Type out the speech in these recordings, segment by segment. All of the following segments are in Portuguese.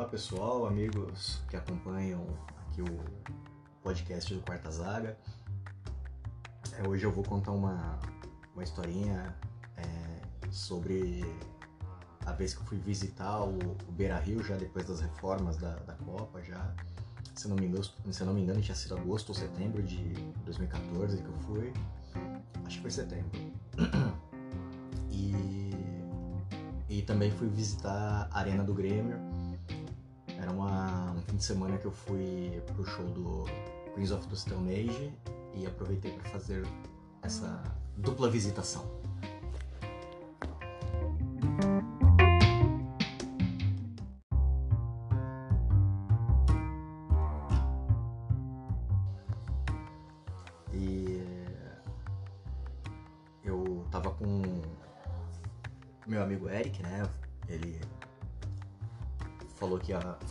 Olá pessoal, amigos que acompanham aqui o podcast do Quarta Zaga. É, hoje eu vou contar uma, uma historinha é, sobre a vez que eu fui visitar o, o Beira Rio já depois das reformas da, da Copa, já se não, me engano, se não me engano tinha sido agosto ou setembro de 2014 que eu fui. Acho que foi setembro. E, e também fui visitar a Arena do Grêmio. De semana que eu fui pro show do Queens of the Stone Age e aproveitei para fazer essa dupla visitação.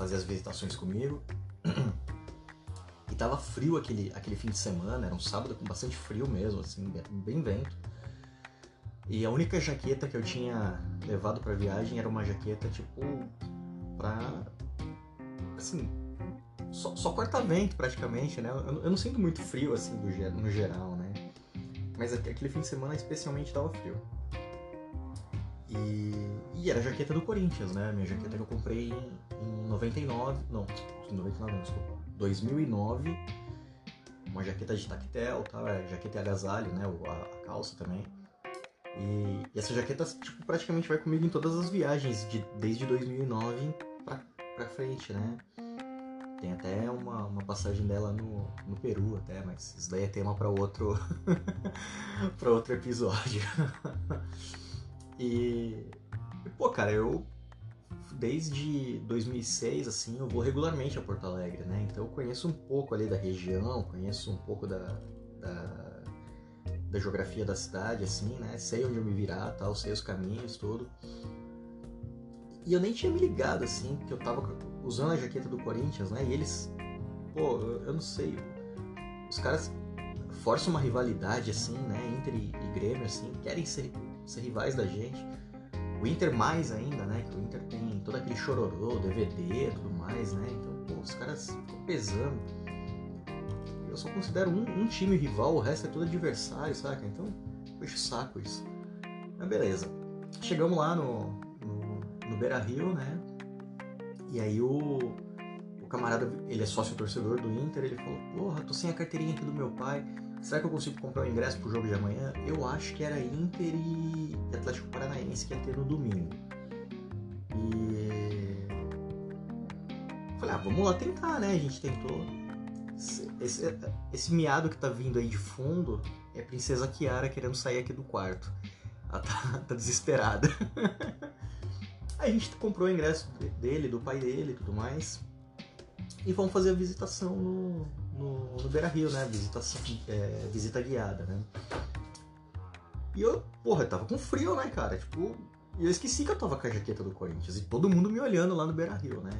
Fazer as visitações comigo. E tava frio aquele, aquele fim de semana, era um sábado com bastante frio mesmo, assim, bem vento. E a única jaqueta que eu tinha levado pra viagem era uma jaqueta, tipo, pra. Assim. Só, só corta-vento praticamente, né? Eu, eu, não sinto muito frio, assim, do, no geral, né? Mas aquele fim de semana especialmente tava frio. E, e era a jaqueta do Corinthians, né? Minha jaqueta que eu comprei em, em 99. Não, em 99 não, desculpa. 2009. Uma jaqueta de tactel, tá? Jaqueta e agasalho, né? A, a calça também. E, e, essa jaqueta tipo, praticamente vai comigo em todas as viagens, de, desde 2009 pra, pra frente, né? Tem até uma, uma passagem dela no, no Peru até, mas isso daí é tema para outro para outro episódio. e pô, cara, eu desde 2006 assim, eu vou regularmente a Porto Alegre, né? Então eu conheço um pouco ali da região, conheço um pouco da, da, da geografia da cidade assim, né? Sei onde eu me virar, tal, sei os caminhos, tudo. E eu nem tinha me ligado, assim, que eu tava usando a jaqueta do Corinthians, né? E eles, pô, eu não sei, os caras forçam uma rivalidade, assim, né? Inter e, Grêmio, assim, querem ser, ser rivais da gente. O Inter mais ainda, né? Que o Inter tem todo aquele chororô, DVD tudo mais, né? Então, pô, os caras ficam pesando. Eu só considero um, um time rival, o resto é tudo adversário, saca? Então, puxa o saco isso. Mas beleza. Chegamos lá no, no Beira Rio, né? E aí o, o camarada, ele é sócio torcedor do Inter, ele falou, porra, tô sem a carteirinha aqui do meu pai, será que eu consigo comprar o ingresso pro jogo de amanhã? Eu acho que era Inter e Atlético Paranaense que ia ter no domingo. E. Falei, ah, vamos lá tentar, né? A gente tentou. Esse, esse, miado que tá vindo aí de fundo é a Princesa Kiara querendo sair aqui do quarto. Ela tá, tá desesperada. A gente comprou o ingresso dele, do pai dele e tudo mais. E vamos fazer a visitação no, no, no Beira Rio, né? Visitação, é, visita guiada, né? E eu, porra, eu tava com frio, né, cara? Tipo, eu esqueci que eu tava com a jaqueta do Corinthians. E todo mundo me olhando lá no Beira Rio, né?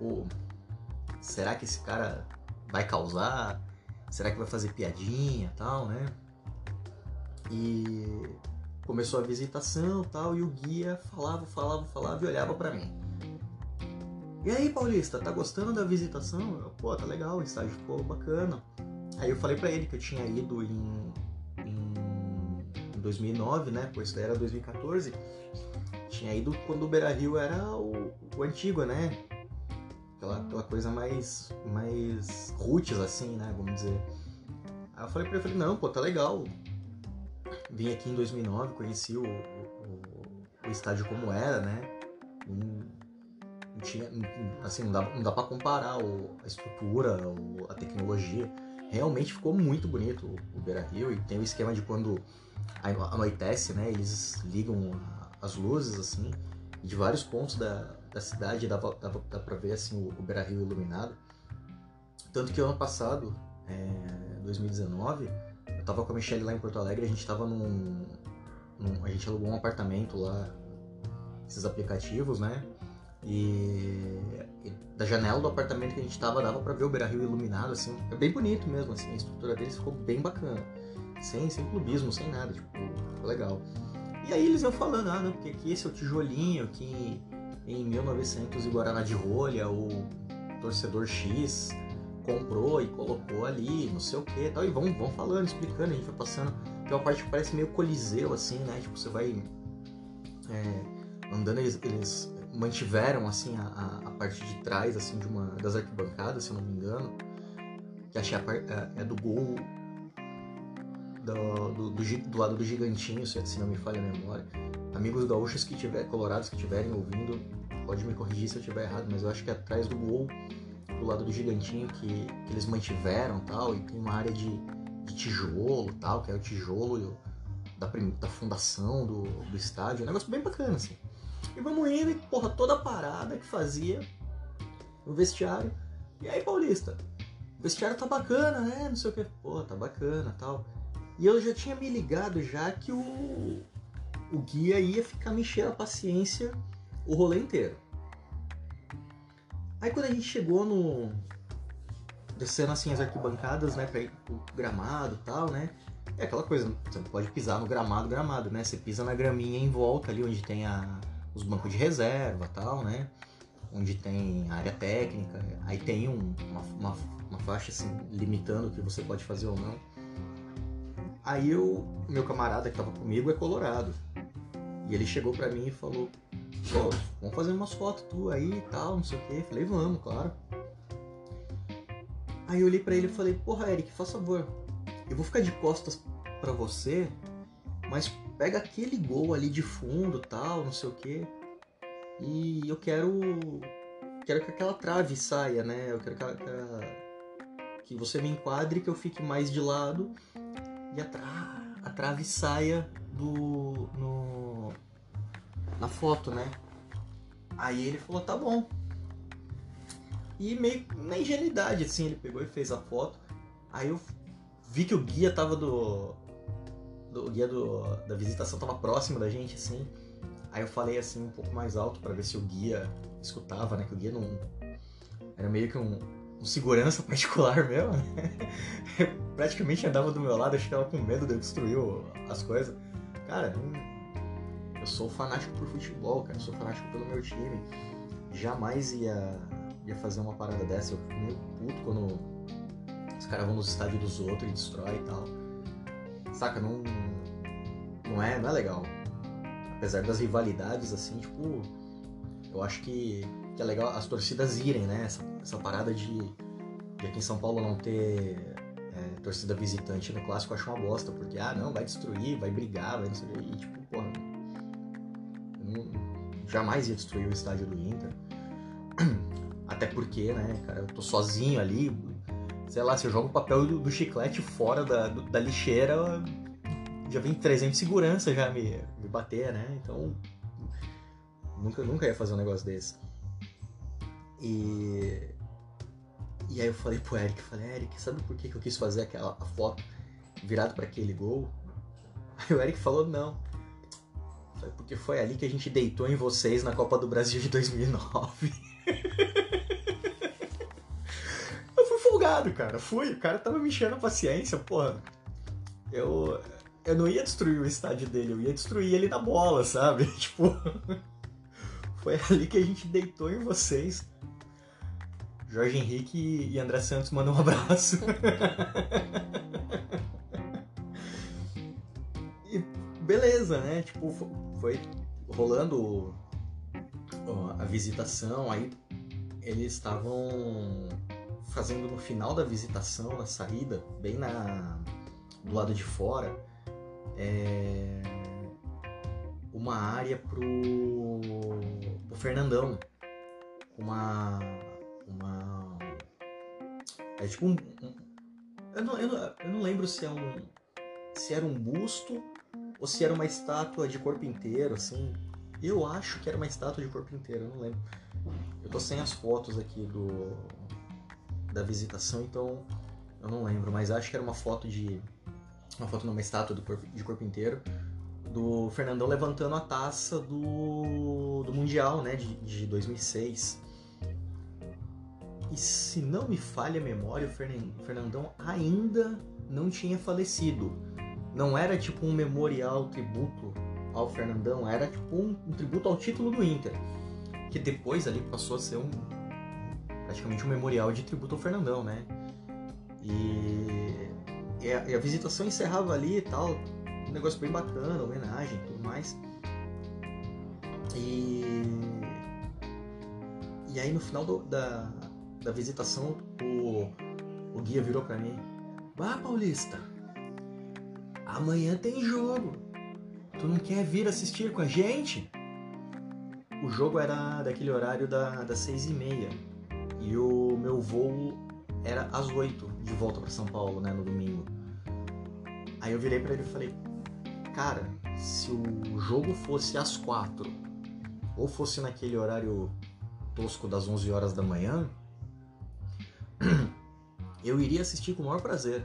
Tipo, será que esse cara vai causar? Será que vai fazer piadinha tal, né? E começou a visitação tal, e o guia falava, falava, falava e olhava para mim. E aí, Paulista, tá gostando da visitação? Eu, Pô, tá legal, o estágio ficou bacana. Aí eu falei para ele que eu tinha ido em, em 2009, né? Pois era 2014. Tinha ido quando o Beira Rio era o, o antigo, né? Aquela, aquela coisa mais, mais roots, assim, né? Vamos dizer. Aí eu falei pra ele, falei, não, pô, tá legal. Vim aqui em 2009, conheci o, o, o estádio como era, né? Não, tinha, assim, não dá, não dá pra comparar o, a estrutura, o, a tecnologia. Realmente ficou muito bonito o, Beira Rio e tem o esquema de quando anoitece, né? Eles ligam as luzes, assim, de vários pontos da, da cidade dá, dá, dá pra ver, assim, o, o Beira Rio iluminado. Tanto que ano passado, é, 2019 eu tava com a Michelle lá em Porto Alegre, a gente tava num, num, A gente alugou um apartamento lá, esses aplicativos, né? E, e, da janela do apartamento que a gente tava, dava pra ver o Beira Rio iluminado, assim. É bem bonito mesmo, assim, a estrutura deles ficou bem bacana. Sem, sem clubismo, sem nada, tipo, legal. E aí eles iam falando, ah, não, porque aqui esse é o tijolinho que, em 1900 e Guaraná de rolha, o torcedor X comprou e colocou ali, não sei o que tal. E vão, vão falando, explicando, a gente vai passando. Tem uma parte que parece meio coliseu, assim, né? Tipo, você vai é, andando, eles, eles mantiveram, assim, a, a, parte de trás, assim, de uma das arquibancadas, se eu não me engano. Que achei a parte, é, é do gol do, do, do, do, lado do gigantinho, se não me falha a memória. Amigos gaúchos que tiver, colorados que estiverem ouvindo, pode me corrigir se eu estiver errado, mas eu acho que é atrás do gol, do lado do gigantinho, que, que eles mantiveram tal, e tem uma área de, de tijolo tal, que é o tijolo da, da fundação do, do estádio. Um negócio bem bacana, assim. E vamos indo, e porra, toda a parada que fazia no vestiário. E aí, Paulista, o vestiário tá bacana, né? Não sei o que. Pô, tá bacana tal. E eu já tinha me ligado já que o, o guia ia ficar me enchendo a paciência o rolê inteiro. Aí quando a gente chegou no. descendo assim as arquibancadas, né, pra ir pro gramado e tal, né? É aquela coisa, você não pode pisar no gramado, gramado, né? Você pisa na graminha em volta ali, onde tem a, os bancos de reserva tal, né? Onde tem a área técnica, aí tem um, uma, uma, uma faixa assim, limitando o que você pode fazer ou não. Aí o meu camarada que tava comigo é colorado. E ele chegou pra mim e falou: Pô, vamos fazer umas fotos tu aí e tal, não sei o quê. Falei: Vamos, claro. Aí eu olhei pra ele e falei: Porra, Eric, faz favor. Eu vou ficar de costas pra você, mas pega aquele gol ali de fundo tal, não sei o quê. E eu quero. Quero que aquela trave saia, né? Eu quero que, que, você me enquadre, que eu fique mais de lado e a, tra a trave saia do no, na foto, né? Aí ele falou, tá bom. E meio na ingenuidade, assim, ele pegou e fez a foto. Aí eu vi que o guia tava do. do o guia do, da visitação tava próximo da gente, assim. Aí eu falei assim um pouco mais alto para ver se o guia escutava, né? Que o guia não. Era meio que um, um segurança particular meu, né? praticamente andava do meu lado, acho que tava com medo de eu destruir as coisas. Cara, eu sou fanático por futebol, cara, eu sou fanático pelo meu time. Jamais ia, ia fazer uma parada dessa. Eu fico meio puto quando os caras vão nos estádios dos outros e destrói e tal. Saca, não. Não é, não é legal. Apesar das rivalidades, assim, tipo. Eu acho que que é legal as torcidas irem, né? Essa, essa parada de, de aqui em São Paulo não ter é, torcida visitante no clássico eu acho uma bosta, porque, ah, não, vai destruir, vai brigar, vai não sei o E, tipo, porra, jamais ia destruir o estádio do Inter. Até porque, né, cara, eu tô sozinho ali, sei lá, se eu jogo o papel do, do chiclete fora da, do, da lixeira, já vem 300 segurança já me, me bater, né? Então, nunca, nunca ia fazer um negócio desse. E. E aí eu falei pro Eric, falei, Eric, sabe por que, que eu quis fazer aquela foto virado para aquele gol? Aí o Eric falou, não. Falei, porque foi ali que a gente deitou em vocês na Copa do Brasil de 2009. eu fui folgado, cara. Fui. O cara tava me enchendo a paciência, porra. Eu, eu não ia destruir o estádio dele, eu ia destruir ele na bola, sabe? Tipo. Foi ali que a gente deitou em vocês. Jorge Henrique e André Santos mandam um abraço. e beleza, né? Tipo, foi rolando a visitação, aí eles estavam fazendo no final da visitação, na saída, bem na do lado de fora, é, uma área pro, pro Fernandão. Uma. Uma. É tipo um. um eu, não, eu, não, eu não lembro se é um. Se era um busto ou se era uma estátua de corpo inteiro, assim. Eu acho que era uma estátua de corpo inteiro, não lembro. Eu tô sem as fotos aqui do da visitação, então eu não lembro, mas acho que era uma foto de uma foto numa estátua do corpo, de corpo inteiro do Fernandão levantando a taça do, do Mundial, né, de, de 2006. E se não me falha a memória, o Fernandão ainda não tinha falecido. Não era tipo um memorial tributo ao Fernandão, era tipo um, um tributo ao título do Inter. que depois ali passou a ser um praticamente um memorial de tributo ao Fernandão, né? E, e, a, e a, visitação encerrava ali e tal, um negócio bem bacana, homenagem tudo mais. E, e aí no final do, da, da visitação, o, o guia virou para mim: Bah, Paulista, amanhã tem jogo. Tu não quer vir assistir com a gente? O jogo era daquele horário da, das seis e meia. E o meu voo era às oito de volta para São Paulo, né, no domingo. Aí eu virei para ele e falei: Cara, se o jogo fosse às quatro ou fosse naquele horário tosco das 11 horas da manhã, eu iria assistir com o maior prazer.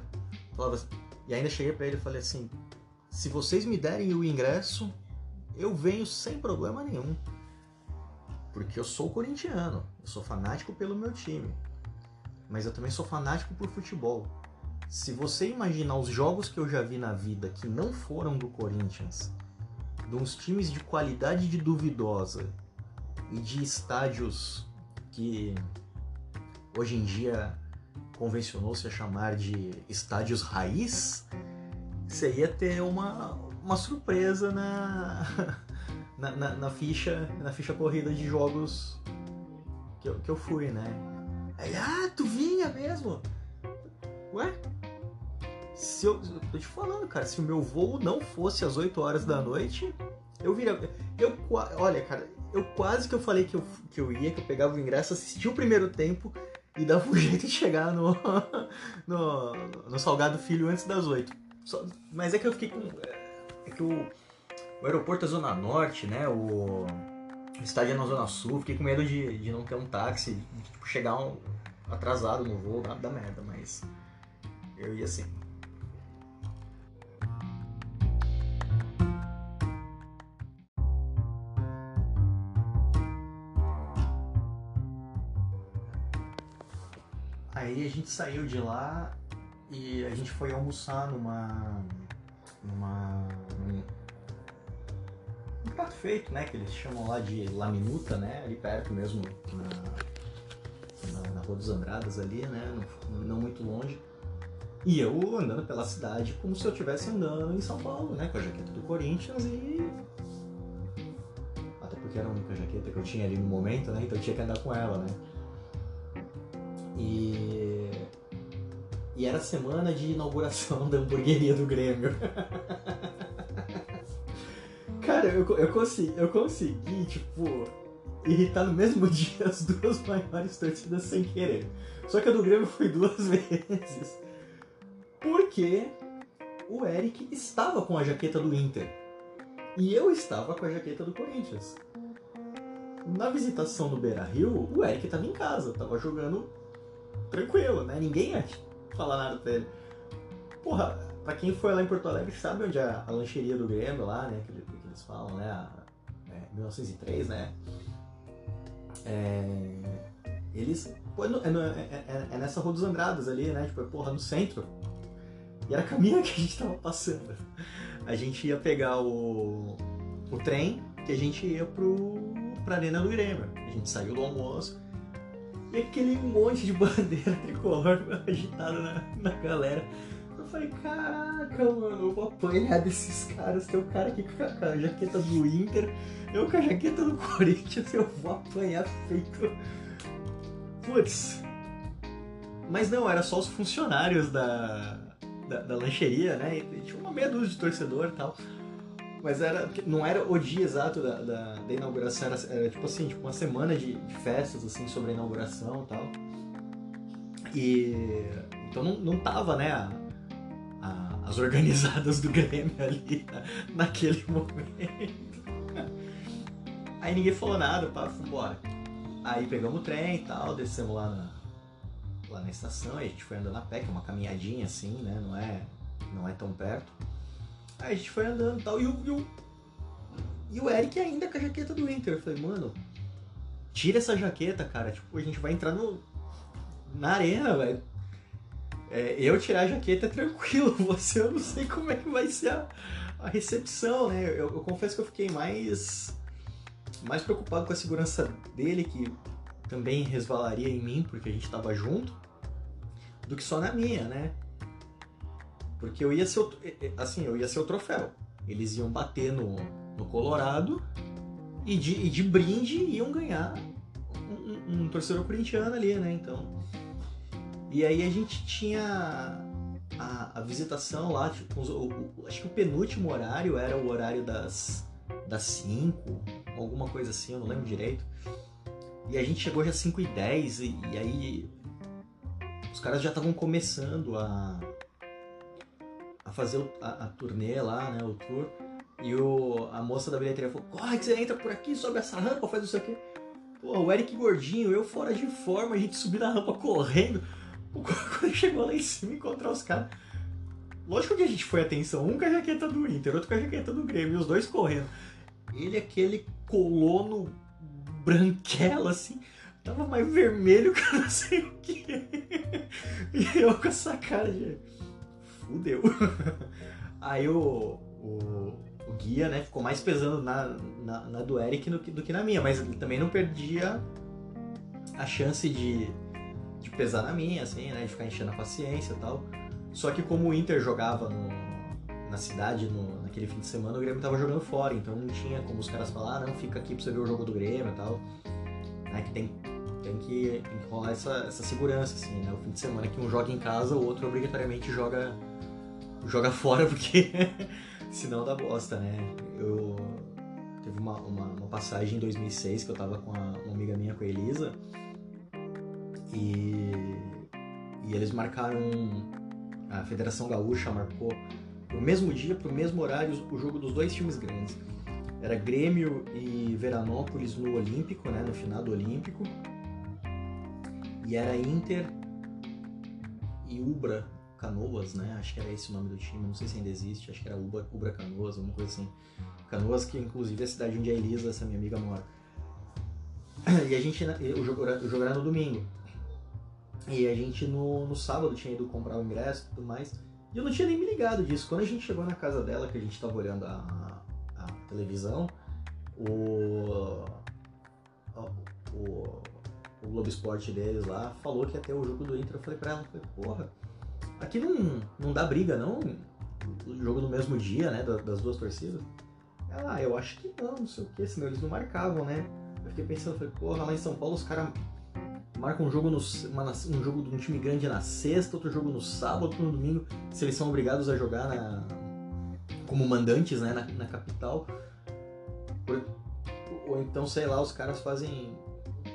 E ainda cheguei para ele e falei assim: se vocês me derem o ingresso, eu venho sem problema nenhum. Porque eu sou corintiano, eu sou fanático pelo meu time. Mas eu também sou fanático por futebol. Se você imaginar os jogos que eu já vi na vida que não foram do Corinthians, de uns times de qualidade de duvidosa e de estádios que hoje em dia convencionou-se a chamar de estádios raiz, você ia ter uma, uma surpresa na, na, na, na, ficha na ficha corrida de jogos que eu, que eu fui, né? Aí, ah, tu vinha mesmo? Ué? Se eu, eu tô te falando, cara, se o meu voo não fosse às 8 horas da noite, eu viria. Eu, olha, cara, eu quase que eu falei que eu, que eu ia, que eu pegava o ingresso, assistia o primeiro tempo e dava um jeito de chegar no, no, no Salgado Filho antes das 8. Só, mas é que eu fiquei com. É que o, o aeroporto é Zona Norte, né? O, o estádio é na Zona Sul. Fiquei com medo de, de não ter um táxi, de tipo, chegar um, atrasado no voo, nada da merda, mas eu ia assim. Gente saiu de lá e a gente foi almoçar numa. numa. Num, um prato feito, né? Que eles chamam lá de La Minuta, né? Ali perto mesmo, na, na, na Rua dos Andradas ali, né? Não, não muito longe. E eu andando pela cidade como se eu estivesse andando em São Paulo, né? Com a jaqueta do Corinthians e. Até porque era a única jaqueta que eu tinha ali no momento, né? Então eu tinha que andar com ela, né? E. E era semana de inauguração da hamburgueria do Grêmio. Cara, eu, eu, consegui, eu consegui, tipo, irritar no mesmo dia as duas maiores torcidas sem querer. Só que a do Grêmio foi duas vezes. Porque o Eric estava com a jaqueta do Inter. E eu estava com a jaqueta do Corinthians. Na visitação no Beira Rio, o Eric estava em casa, estava jogando tranquilo, né? Ninguém falar nada pra ele. Porra, pra quem foi lá em Porto Alegre sabe onde é a lancheria do Grêmio lá, né? Que, que eles falam, né? A, é, 1903, né? É, eles. Pô, é, é, é, é, nessa Rua dos Andradas ali, né? Tipo, porra, no centro. E era a caminho que a gente tava passando. A gente ia pegar o, o trem que a gente ia pro, pra Arena do Grêmio. A gente saiu do almoço e aquele monte de bandeira tricolor agitada na, na galera. Eu falei, caraca, mano, eu vou apanhar desses caras. Tem o cara aqui com a jaqueta do Inter, eu com a jaqueta do Corinthians, eu vou apanhar feito. Putz. Mas não, era só os funcionários da, da, da lancheria, né? E tinha uma meia dúzia de torcedor e tal. Mas era, não era o dia exato da, da, da inauguração, era, era, tipo assim, tipo uma semana de, de, festas assim sobre a inauguração e tal. E então não, não tava, né, a, a, as organizadas do Grêmio ali na, naquele momento. Aí ninguém falou nada, pá, fomos embora. Aí pegamos o trem e tal, descemos lá na, lá na estação, e a gente foi andando a pé, que é uma caminhadinha assim, né? Não é, não é tão perto. Aí a gente foi andando e tal, e o, e o, e o Eric ainda com a jaqueta do Inter. Eu falei, mano, tira essa jaqueta, cara. Tipo, a gente vai entrar no, na arena, velho. É, eu tirar a jaqueta é tranquilo, você eu não sei como é que vai ser a, a recepção, né? Eu, eu, confesso que eu fiquei mais mais preocupado com a segurança dele, que também resvalaria em mim, porque a gente tava junto, do que só na minha, né? Porque eu ia ser o, assim, eu ia ser o troféu. Eles iam bater no, no Colorado e de, e de brinde iam ganhar um, um, torcedor corintiano ali, né? Então. E aí a gente tinha a, a visitação lá, tipo, o, o, acho que o penúltimo horário era o horário das das 5, alguma coisa assim, eu não lembro direito. E a gente chegou já às 5 e 10 e, e aí os caras já estavam começando a fazer a, a turnê lá, né, o tour. E o, a moça da bilheteria falou, corre que você entra por aqui, sobe essa rampa, faz isso aqui. Pô, o Eric gordinho, eu fora de forma, a gente subiu na rampa correndo. Quando chegou lá em cima encontrar os caras. Lógico que a gente foi atenção, um com a jaqueta do Inter, outro com a jaqueta do Grêmio, os dois correndo. Ele aquele colono branquelo assim, tava mais vermelho que eu não sei o que. E eu com essa cara de. Fudeu. Aí o, o, o guia, né, ficou mais pesando na, na, na do Eric do que, do que na minha, mas ele também não perdia a chance de, de pesar na minha, assim, né, de ficar enchendo a paciência e tal. Só que como o Inter jogava no, na cidade no, naquele fim de semana, o Grêmio tava jogando fora, então não tinha como os caras falar, ah, não, fica aqui pra você ver o jogo do Grêmio e tal. É que tem, tem, que, que rolar essa, essa segurança, assim, né? O fim de semana que um joga em casa, o outro obrigatoriamente joga, joga fora, porque senão dá bosta, né? Eu teve uma, uma, uma, passagem em 2006 que eu tava com a, uma amiga minha, com a Elisa, e, e eles marcaram a Federação Gaúcha marcou no mesmo dia, para o mesmo horário, o jogo dos dois times grandes. Era Grêmio e Veranópolis no Olímpico, né, no final do Olímpico. E era Inter e Ubra Canoas, né? Acho que era esse o nome do time, não sei se ainda existe, acho que era Ubra, Ubra Canoas, alguma coisa assim. Canoas, que inclusive é a cidade onde a Elisa, essa minha amiga, mora. E a gente, o jogo, o jogo era no domingo. E a gente no, no sábado tinha ido comprar o ingresso e tudo mais. E eu não tinha nem me ligado disso. Quando a gente chegou na casa dela, que a gente tava olhando a, a televisão, o, o, o Globo Esporte deles lá falou que ter o jogo do Inter. Eu falei pra ela, falei, porra, aqui não, não dá briga não? O jogo no mesmo dia, né, das duas torcidas. Ela, ah, eu acho que não, não sei o que, senão eles não marcavam, né? Eu fiquei pensando, falei, porra, lá em São Paulo os caras marca um jogo, no, uma, um jogo de um time grande na sexta, outro jogo no sábado, outro no domingo, se eles são obrigados a jogar na, como mandantes né, na, na capital. Ou então, sei lá, os caras fazem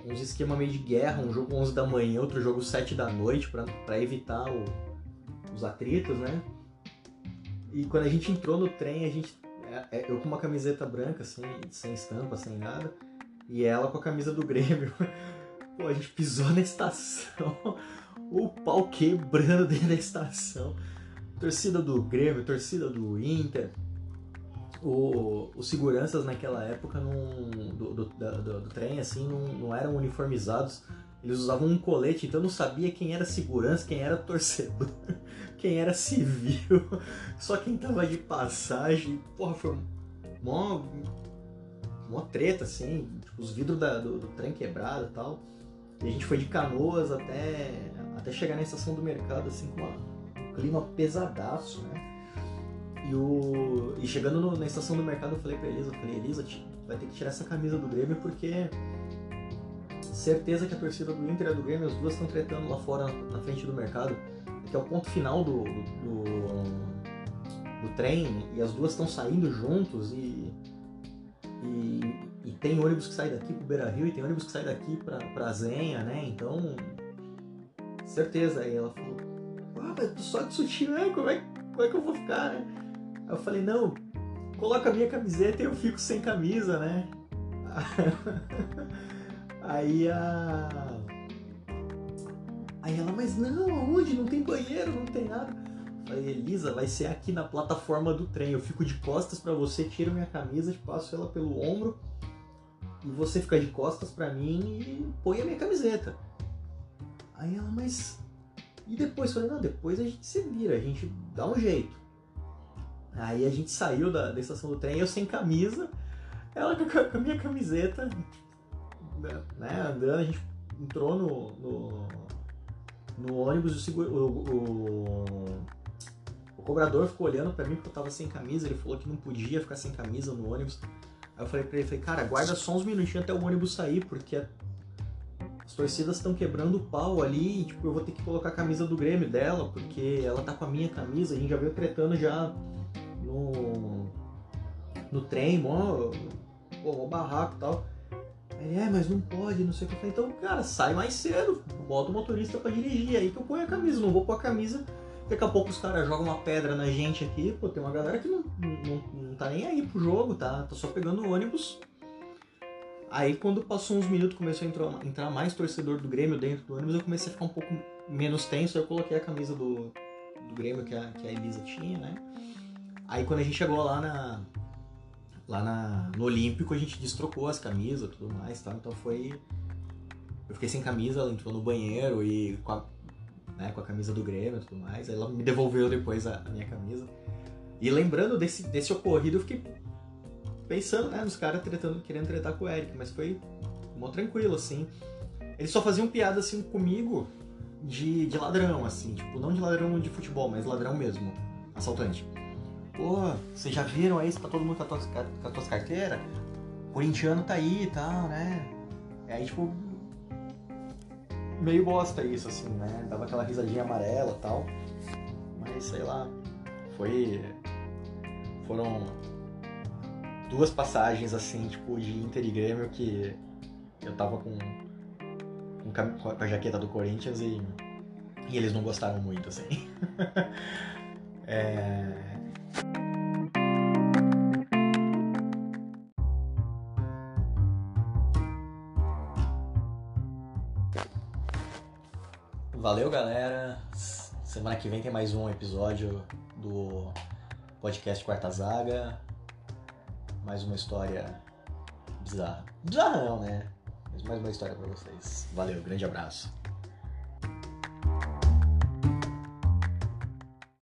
uns esquema meio de guerra, um jogo 11 da manhã, outro jogo 7 da noite, para evitar o, os atritos, né? E quando a gente entrou no trem, a gente. É, é, eu com uma camiseta branca, assim, sem estampa, sem nada, e ela com a camisa do Grêmio. Pô, a gente pisou na estação, o pau quebrando dentro da estação. Torcida do Grêmio, torcida do Inter. O, os seguranças naquela época do, do, do, do, trem assim não, não eram uniformizados. Eles usavam um colete, então eu não sabia quem era segurança, quem era torcedor, quem era civil, só quem tava de passagem. Porra, foi mó, mó treta, assim, tipo, os vidros da, do, do trem quebrado e tal. E a gente foi de canoas até, até chegar na estação do mercado, assim, com uma, um clima pesadaço, né? E, o, e chegando no, na estação do mercado, eu falei pra Elisa, eu falei, Elisa, vai ter que tirar essa camisa do Grêmio porque certeza que a torcida do Inter e do Grêmio, as duas estão tretando lá fora na, frente do mercado, que é o ponto final do, do, do, do trem, e as duas estão saindo juntos e, e e tem ônibus que sai daqui pro Beira Rio e tem ônibus que sai daqui pra, pra Zenha, né? Então, certeza. Aí ela falou, ah, mas só de sutiã, como é, como é que eu vou ficar, né? Aí eu falei, não, coloca a minha camiseta e eu fico sem camisa, né? Aí a. Aí ela, mas não, aonde? Não tem banheiro, não tem nada. Eu falei, Elisa, vai ser aqui na plataforma do trem. Eu fico de costas para você, tiro minha camisa, passo ela pelo ombro e você fica de costas para mim e põe a minha camiseta. Aí ela, mas. E depois? Eu falei, não, depois a gente se vira, a gente dá um jeito. Aí a gente saiu da, da estação do trem, eu sem camisa, Ela com a minha camiseta, né, andando, a gente entrou no, no, no ônibus, o, o, o, o, cobrador ficou olhando pra mim porque eu tava sem camisa, ele falou que não podia ficar sem camisa no ônibus. Aí eu falei pra ele, falei, cara, guarda só uns minutinhos até o ônibus sair, porque as torcidas estão quebrando o pau ali e tipo, eu vou ter que colocar a camisa do Grêmio dela, porque ela tá com a minha camisa, a gente já veio tretando já no, no trem, mó, pô, mó barraco e tal. Ele, é, mas não pode, não sei o que. Eu falei, então, cara, sai mais cedo, bota o motorista para dirigir, aí que eu ponho a camisa, não vou pôr a camisa. Daqui a pouco os caras jogam uma pedra na gente aqui, pô, tem uma galera que não, não, não tá nem aí pro jogo, tá, tá só pegando ônibus. Aí quando passou uns minutos, começou a entrar, entrar mais torcedor do Grêmio dentro do ônibus, eu comecei a ficar um pouco menos tenso, eu coloquei a camisa do, do Grêmio que a, que a Elisa tinha, né? Aí quando a gente chegou lá na, lá na, no Olímpico a gente destrocou as camisas e tudo mais, tá? Então foi. Eu fiquei sem camisa, ela entrou no banheiro e com a, né, com a camisa do Grêmio e tudo mais. Aí ela me devolveu depois a, a minha camisa. E lembrando desse, desse ocorrido, eu fiquei pensando, né, nos caras tretando, querendo tretar com o Eric, mas foi mó tranquilo, assim. Eles só faziam piada assim comigo de, de ladrão, assim, tipo, não de ladrão de futebol, mas ladrão mesmo, assaltante pô, vocês já viram aí, tá todo mundo com, as tuas, carteiras? Corintiano tá aí e tal, né? E aí, tipo, meio bosta isso, assim, né? Dava aquela risadinha amarela e tal. Mas, sei lá, foi... Foram duas passagens, assim, tipo, de Inter e Grêmio que eu tava com, com a jaqueta do Corinthians e, e eles não gostaram muito, assim. é... Valeu, galera. Semana que vem tem mais um episódio do podcast Quarta Zaga. Mais uma história bizarra. Bizarra não, né? Mas mais uma história para vocês. Valeu, grande abraço.